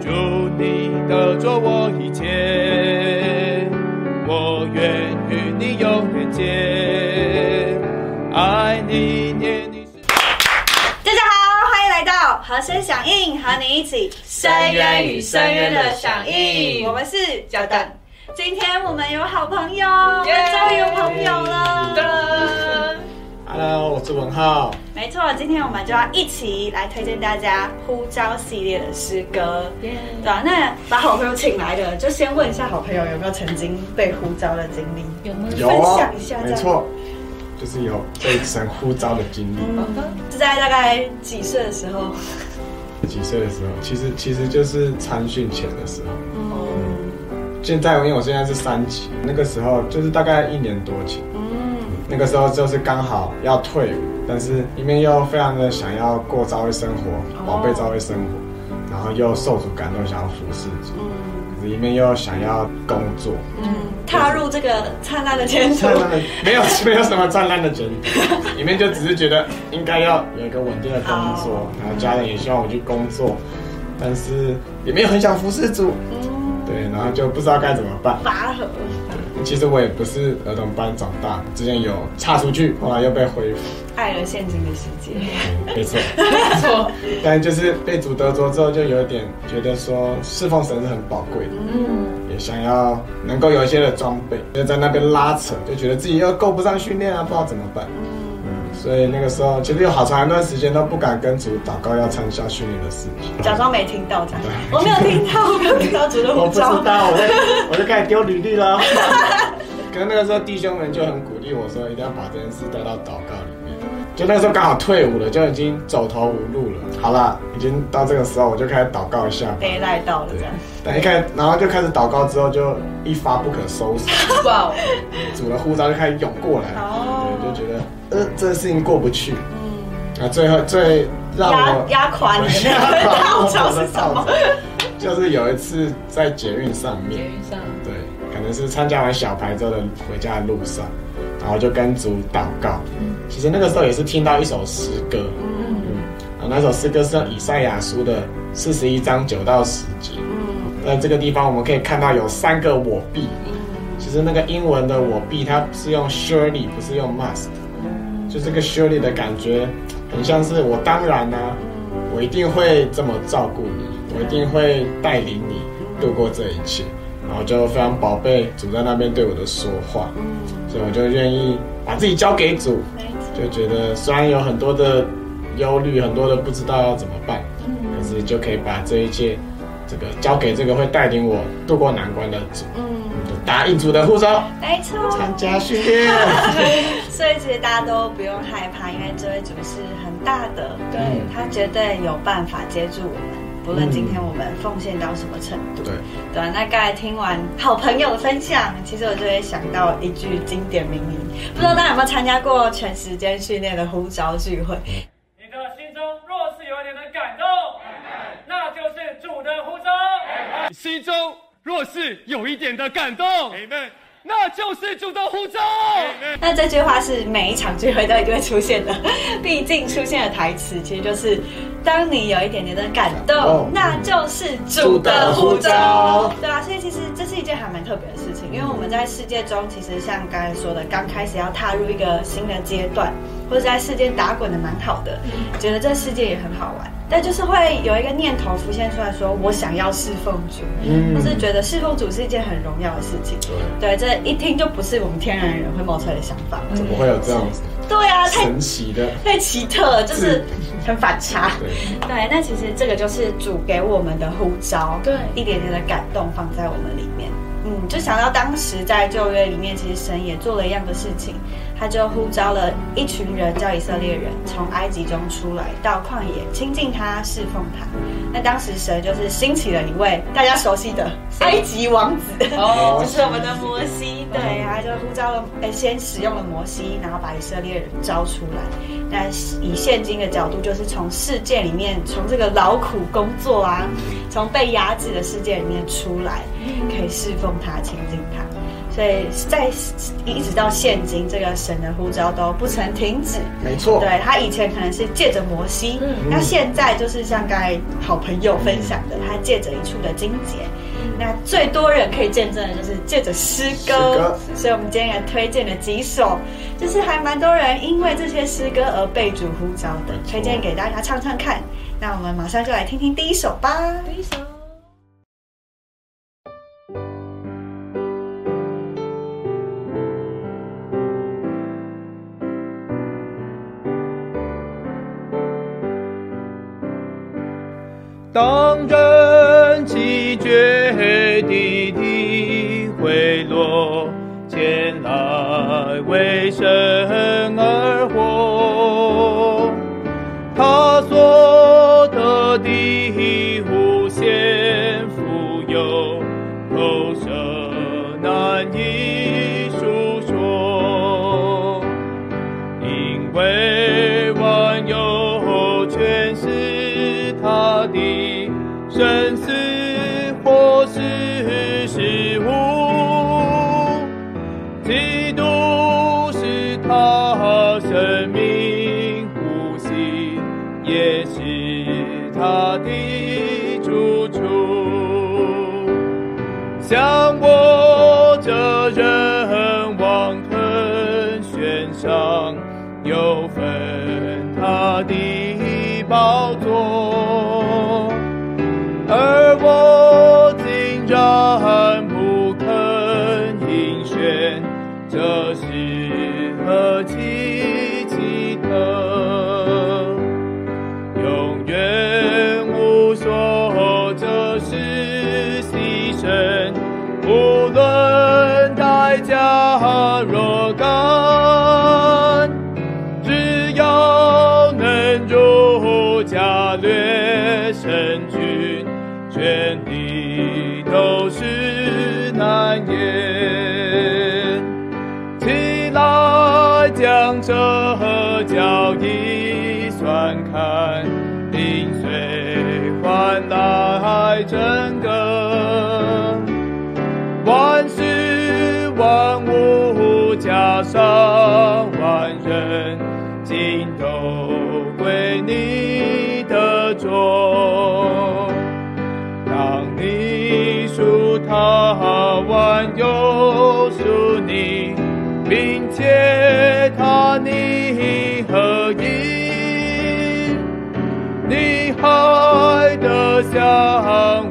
祝你得着我一切，我愿与你永远结，爱你念你是。大家好，欢迎来到和声响应，和你一起深渊与深渊的响应我们是焦蛋。今天我们有好朋友，我们终于有朋友了。Hello，我是文浩。没错，今天我们就要一起来推荐大家呼召系列的诗歌。对啊，那把好朋友请来的，就先问一下好朋友有没有曾经被呼召的经历？有没？有哦分享一下没错，就是有被神呼召的经历。是在大概几岁的时候？几岁的时候，其实其实就是参训前的时候。嗯现在因为我现在是三级，那个时候就是大概一年多前，嗯，那个时候就是刚好要退伍，但是里面又非常的想要过朝会生活，宝贝朝会生活，然后又受主感动想要服侍主，可是里面又想要工作，嗯，踏入这个灿烂的前途。灿。烂的没有没有什么灿烂的前途，里面就只是觉得应该要有一个稳定的工作，然后家人也希望我去工作，但是也没有很想服侍主，嗯，对，然后就不知道该怎么办。拔河。其实我也不是儿童班长大，之前有差出去，后来又被恢复，爱了现今的世界。没错。没错，但就是被主得着之后，就有一点觉得说侍奉神是很宝贵的，嗯，也想要能够有一些的装备，就在那边拉扯，就觉得自己又够不上训练啊，不知道怎么办。嗯，所以那个时候其实有好长一段时间都不敢跟主祷告要参加训练的事情。假装没听到这样。我没有听到，我没有听到主的我不知呼召。道，我就 我就开始丢履历了。可是那个时候弟兄们就很鼓励我说，一定要把这件事带到祷告里面。就那个时候刚好退伍了，就已经走投无路了。好啦，已经到这个时候，我就开始祷告一下。被赖到了这对样。，但一开始，然后就开始祷告之后，就一发不可收拾，哇哦，主的呼召就开始涌过来，觉得呃这个事情过不去。嗯，啊，最后最让我压垮你的那个号召是什么？就是有一次在捷运上捷面，运上，对，可能是参加完小牌之后的回家的路上，然后就跟主祷告。嗯。其实那个时候也是听到一首诗歌，嗯。嗯，然后那首诗歌是以赛亚书的四十一章九到十节。嗯。在这个地方我们可以看到有三个我必，嗯其实那个英文的我必它是用 surely 不是用 must，就这个 surely 的感觉很像是我当然呢、我一定会这么照顾你，我一定会带领你度过这一切，然后就非常宝贝主在那边对我的说话，所以我就愿意把自己交给主，就觉得虽然有很多的忧虑，很多的不知道要怎么办，可是就可以把这一切这个交给这个会带领我度过难关的主，答应主的呼召，没错。参加训练。所以其实大家都不用害怕，因为这位主是很大的，对嗯他绝对有办法接住我们。不论今天我们奉献到什么程度，对，对啊，那刚才听完好朋友的分享，其实我就会想到一句经典名言，不知道大家有没有参加过全时间训练的呼召聚会？你的心中若是有一点的感动，那就是主的呼召。心中若是有一点的感动，那就是主的呼召。那这句话是每一场聚会都一定会出现的，毕竟出现的台词其实就是：当你有一点点的感动动，那就是主的呼召。对啊，所以其实这是一件还蛮特别的事情，因为我们在世界中，其实像刚才说的，刚开始要踏入一个新的阶段，或者在世界打滚的蛮好的，觉得这世界也很好玩，但就是会有一个念头浮现出来说，我想要侍奉主，嗯或是觉得侍奉主是一件很荣耀的事情。对，这一听就不是我们天然人会冒出来的想法。怎么会有这样子对啊，太神奇的？太奇特了，就是很反差。对，对，那其实这个就是主给我们的呼召，对一点点的感动放在我们里面。嗯，就想到当时在旧约里面，其实神也做了一样的事情，他就呼召了一群人，叫以色列人从埃及中出来，到旷野亲近他，侍奉他。那当时神就是兴起了一位大家熟悉的埃及王子，哦 就是我们的摩西。对，他就呼召了，呃，先使用了摩西，然后把以色列人招出来。那以现今的角度，就是从世界里面，从这个劳苦工作啊，从被压制的世界里面出来，可以侍奉他、亲近他。所以在一直到现今，这个神的呼召都不曾停止。没错，对他以前可能是借着摩西，那现在就是像刚才好朋友分享的，他借着一处的经节。那最多人可以见证的就是借着诗歌，所以我们今天也推荐了几首，就是还蛮多人因为这些诗歌而被主呼召的，推荐给大家唱唱看。那我们马上就来听听第一首吧。第一首。宝座。而我地算看，临水换来整个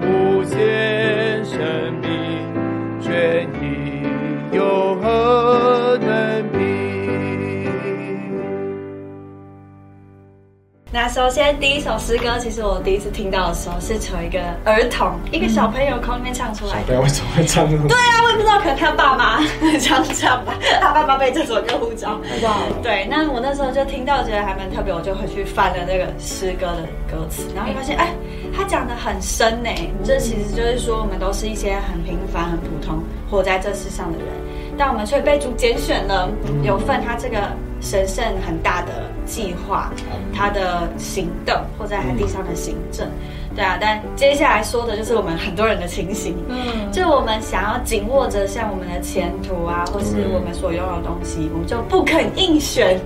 无限生命，权益有何能比？那首先第一首诗歌，其实我第一次听到的时候是从一个儿童、一个小朋友口里面唱出来的。对，为什么会唱这种？对啊，我也不知道，可能他爸妈 常唱吧，他爸妈被这首歌呼召。哇！对，那我那时候就听到，觉得还蛮特别，我就回去翻了那个诗歌的歌词，然后发现，哎，他讲的很深呢。这其实就是说，我们都是一些很平凡、很普通，活在这世上的人，但我们却被主拣选了，有份他这个神圣很大的计划，他的行动或在他地上的行政。对啊，但接下来说的就是我们很多人的情形，嗯，就我们想要紧握着像我们的前途啊，或是我们所拥有的东西，我们就不肯应选，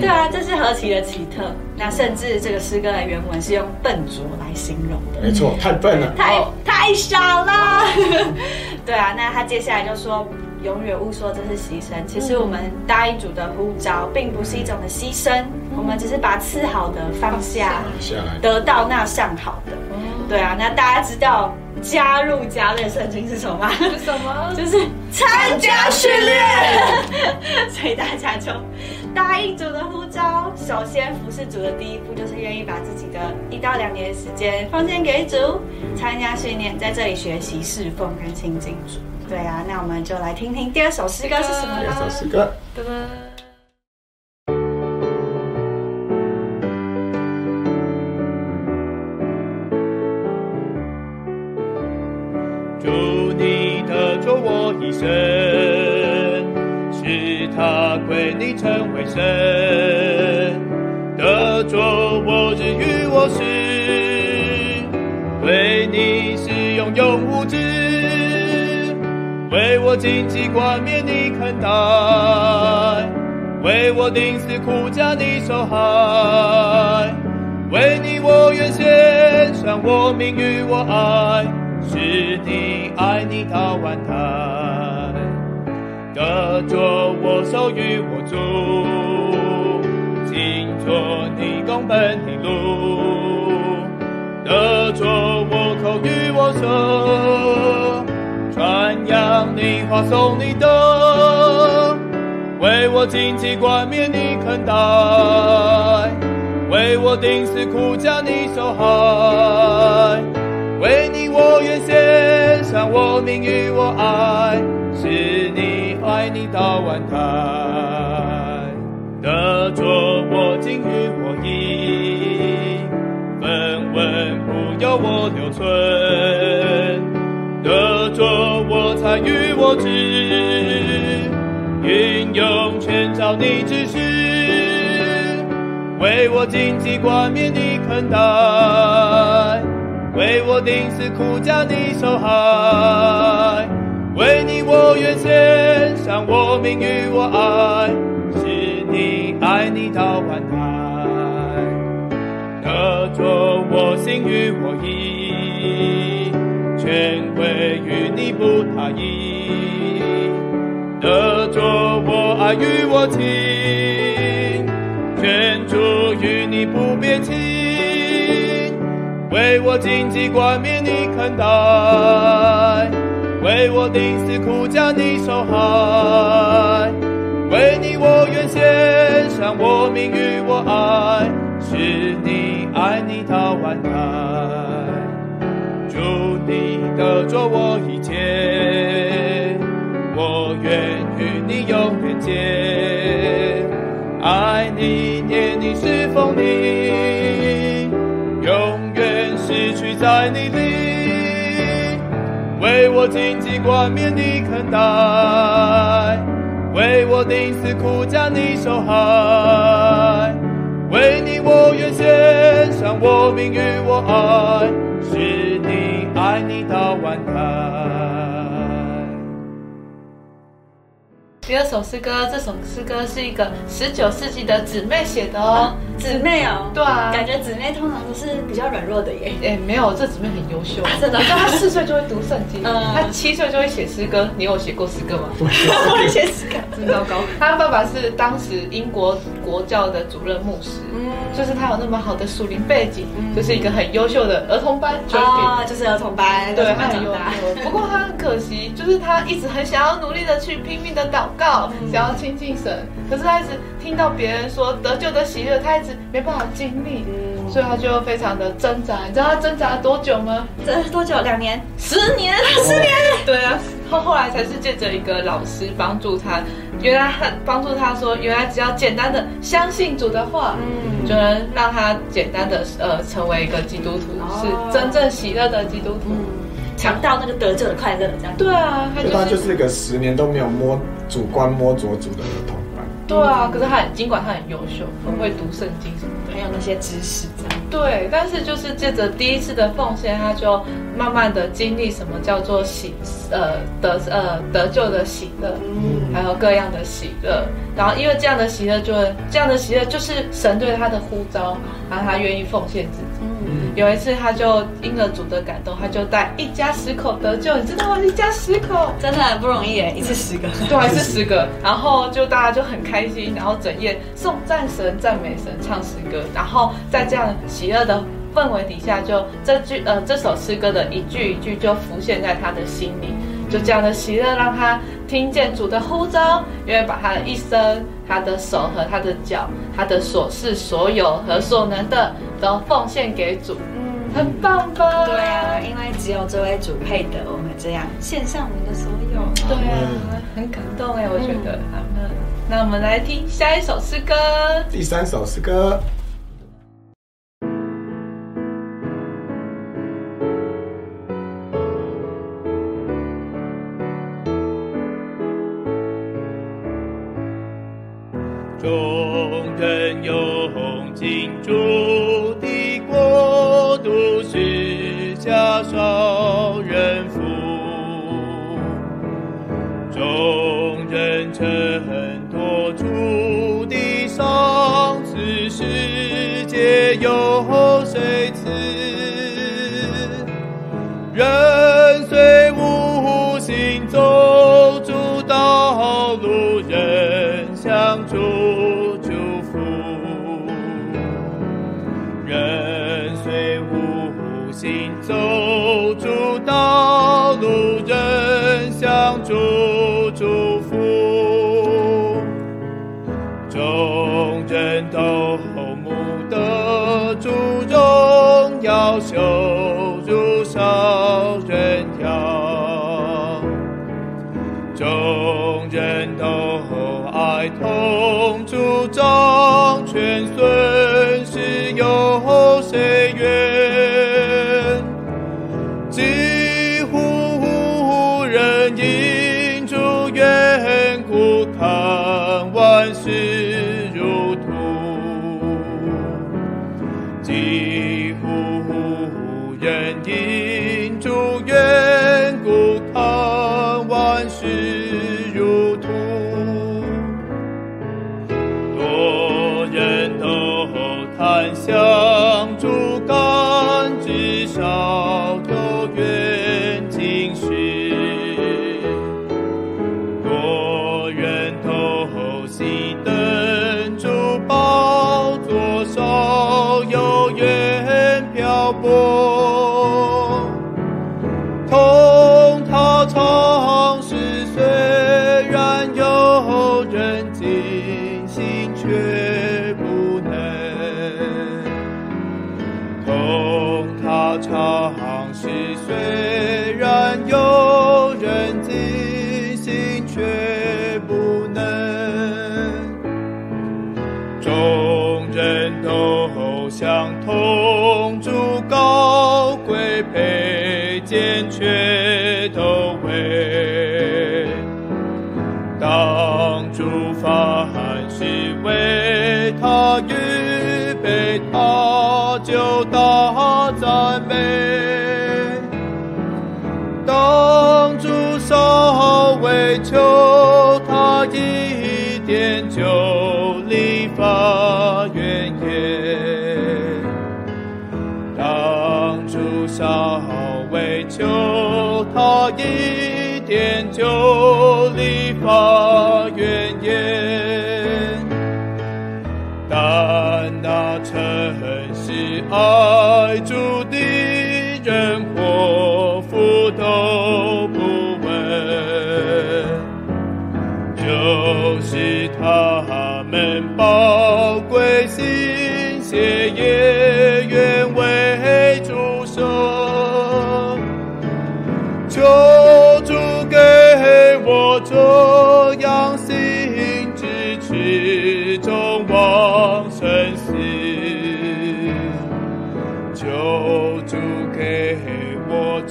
对啊，这是何其的奇特。那甚至这个诗歌的原文是用笨拙来形容的，没错，太笨了，太太傻了。对啊，那他接下来就说。永远勿说这是牺牲。其实我们答应主的呼召，并不是一种的牺牲，我们只是把次好的放下，得到那上好的。对啊，那大家知道加入加类圣经是什么吗？是什么？就是参加训练。所以大家就答应主的呼召，首先服侍主的第一步就是愿意把自己的一到两年的时间奉献给主，参加训练，在这里学习侍奉跟亲近主。对啊，那我们就来听听第二首诗歌是什么呢？第二首诗歌，噔噔。荆棘冠冕你肯戴，为我钉死苦架你受害，为你我愿献上我命与我爱，是你爱你到万代，得着我手与我足，经做你公本的路，得着我口与我手。传扬你话，送你的，为我荆棘冠冕你肯戴，为我钉死苦架你受害，为你我愿献上我命与我爱，是你爱你到万代，得着我今与我意，分文不要我留存。与我知，运用全照你指示，为我荆棘冠冕你肯戴，为我钉死苦架你受害，为你我愿献上我命与我爱，是你爱你到万代，得着我心与我意。全归于你不他意，得着我爱与我情，全注于你不变情，为我荆棘冠冕你肯戴，为我钉死苦架你受害，为你我愿献上我命与我爱，是你爱你到万代。你得着我一切，我愿与你永远结。爱你念你侍奉你，永远失去在你里。为我荆棘冠冕你肯戴，为我钉死苦架你受害，为你我愿献上我命与我爱，爱你到万代。第二首诗歌，这首诗歌是一个十九世纪的姊妹写的哦。姊妹哦，对啊，感觉姊妹通常都是比较软弱的耶。哎，没有，这姊妹很优秀，真的。她四岁就会读圣经，她七岁就会写诗歌。你有写过诗歌吗？我会写诗歌，真糟糕。她爸爸是当时英国国教的主任牧师，嗯，就是他有那么好的属灵背景，就是一个很优秀的儿童班，啊，就是儿童班，对，很优秀。不过他很可惜，就是他一直很想要努力的去拼命的祷告，想要亲近神，可是他一直听到别人说得救的喜乐，他一直没办法经历，所以他就非常的挣扎。你知道他挣扎了多久吗？挣多久？两年？十年？十年？对啊，后后来才是借着一个老师帮助他，原来他帮助他说，原来只要简单的相信主的话，嗯，就能让他简单的呃成为一个基督徒，是真正喜乐的基督徒，尝到那个得救的快乐，这样。对啊，他就是一个十年都没有摸主观摸着主的儿童。对啊，可是他尽管他很优秀，很会读圣经什么的，还有那些知识这样。对，但是就是借着第一次的奉献，他就慢慢的经历什么叫做喜，呃得呃得救的喜乐，嗯，还有各样的喜乐。然后因为这样的喜乐，就这样的喜乐就是神对他的呼召，然后他愿意奉献自己。有一次，他就因了主的感动，他就带一家十口得救，你知道吗？一家十口真的很不容易耶，一次十个，对，还是十个。然后就大家就很开心，然后整夜颂赞神、赞美神、唱诗歌。然后在这样喜乐的氛围底下，就这句呃这首诗歌的一句一句就浮现在他的心里。就这样的喜乐，让他听见主的呼召，因为把他的一生、他的手和他的脚、他的所事所有和所能的都奉献给主。嗯，很棒吧？对啊，因为只有这位主配得我们这样献上我们的所有。对啊，很感动哎，我觉得。好，那我们来听下一首诗歌，第三首诗歌。中为当主凡事为他预备，他就大赞美。当主稍微求他一点，就立发一点，就立发怨言。但那诚实爱主的人，祸福都不问，就是他们宝贵心血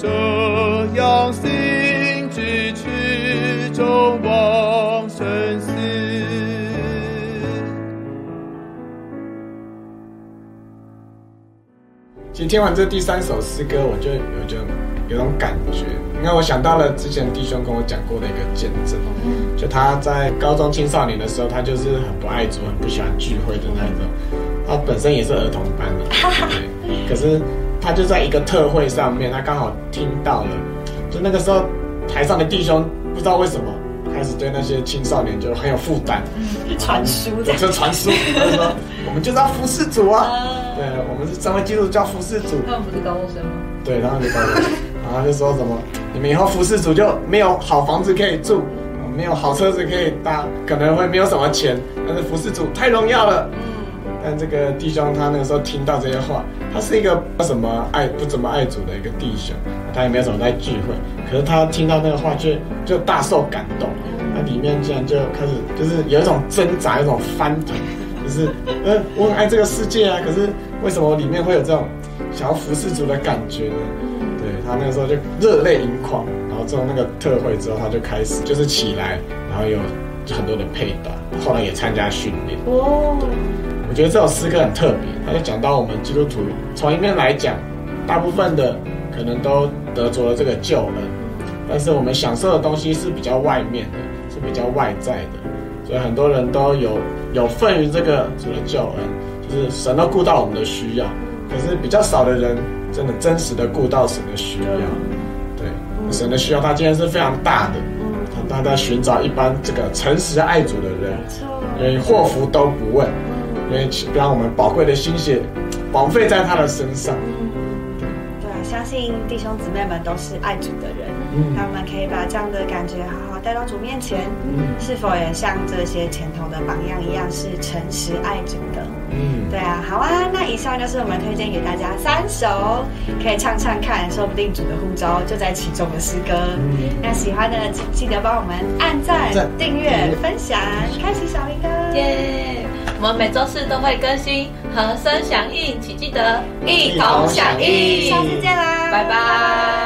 这样心支持中往生死。其实听完这第三首诗歌，我就有就有种感觉，因为我想到了之前弟兄跟我讲过的一个见证，就他在高中青少年的时候，他就是很不爱主，很不喜欢聚会的那一种。他本身也是儿童班的，对，可是他就在一个特会上面，他刚好听到了，就那个时候台上的弟兄不知道为什么开始对那些青少年就很有负担，传输的。就传输，他就说我们就是要服侍主 啊，对，我们是成为基督教服侍主，他们不是高中生吗？对，然后就告诉我，然后就说什么，你们以后服侍主就没有好房子可以住，没有好车子可以搭，可能会没有什么钱，但是服侍主太荣耀了。嗯但这个弟兄他那个时候听到这些话，他是一个不怎么爱不怎么爱主的一个弟兄，他也没有怎么在聚会，可是他听到那个话就就大受感动，他里面竟然就开始就是有一种挣扎，有一种翻腾，就是呃我很爱这个世界啊，可是为什么里面会有这种想要服侍主的感觉呢？对他那个时候就热泪盈眶，然后之后那个特会之后，他就开始就是起来，然后有很多的配搭，后来也参加训练。哦，我觉得这首诗歌很特别，它就讲到我们基督徒从一面来讲，大部分的可能都得着了这个救恩，但是我们享受的东西是比较外面的，是比较外在的，所以很多人都有有份于这个主的救恩，就就是神都顾到我们的需要，可是比较少的人真的真实的顾到神的需要。对，神的需要，他今天是非常大的，他他在寻找一般这个诚实爱主的人，因为祸福都不问，因为让我们宝贵的心血 枉费在他的身上。对啊，相信弟兄姊妹们都是爱主的人，那我们可以把这样的感觉好好带到主面前。嗯是否也像这些前头的榜样一样，是诚实爱主的？嗯，对啊，好啊。那以上就是我们推荐给大家三首，可以唱唱看，说不定主的呼召就在其中的诗歌。那喜欢的记得帮我们按赞、订阅、分享、开启小铃铛。耶！我们每周四都会更新和声响应，请记得一同响应。下次见啦，拜拜。